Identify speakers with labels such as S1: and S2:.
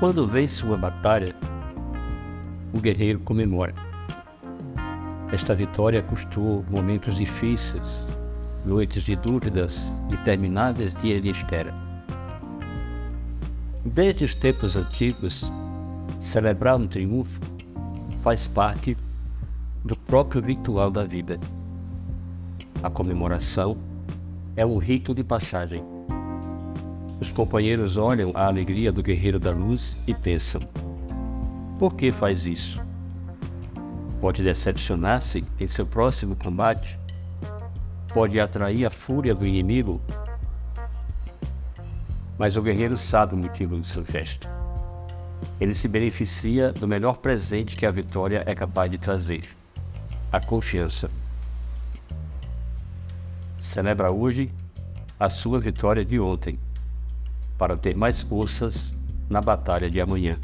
S1: Quando vence uma batalha, o guerreiro comemora. Esta vitória custou momentos difíceis, noites de dúvidas, intermináveis dias de espera. Desde os tempos antigos, celebrar um triunfo faz parte do próprio ritual da vida. A comemoração é um rito de passagem. Os companheiros olham a alegria do guerreiro da luz e pensam: por que faz isso? Pode decepcionar-se em seu próximo combate? Pode atrair a fúria do inimigo? Mas o guerreiro sabe o motivo do seu gesto. Ele se beneficia do melhor presente que a vitória é capaz de trazer: a confiança. Celebra hoje a sua vitória de ontem, para ter mais forças na batalha de amanhã.